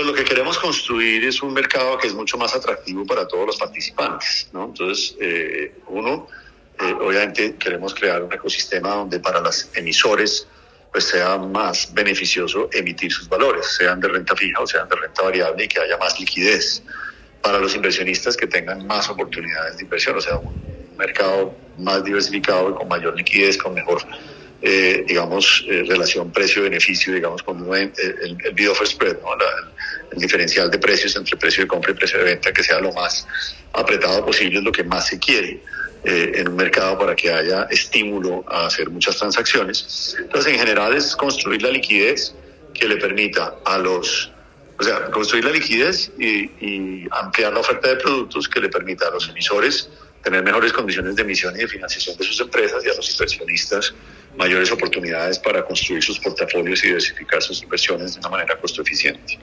lo que queremos construir es un mercado que es mucho más atractivo para todos los participantes, ¿no? Entonces, eh, uno, eh, obviamente queremos crear un ecosistema donde para los emisores pues sea más beneficioso emitir sus valores, sean de renta fija o sean de renta variable y que haya más liquidez. Para los inversionistas que tengan más oportunidades de inversión, o sea, un mercado más diversificado y con mayor liquidez, con mejor eh, digamos, eh, relación precio-beneficio, digamos, con el, el, bid offer spread, ¿no? el diferencial de precios entre precio de compra y precio de venta, que sea lo más apretado posible, es lo que más se quiere eh, en un mercado para que haya estímulo a hacer muchas transacciones. Entonces, en general, es construir la liquidez que le permita a los o sea, construir la liquidez y, y, ampliar la oferta de productos que le permita a los emisores tener mejores condiciones de emisión y de financiación de sus empresas y a los inversionistas mayores oportunidades para construir sus portafolios y diversificar sus inversiones de una manera costo eficiente.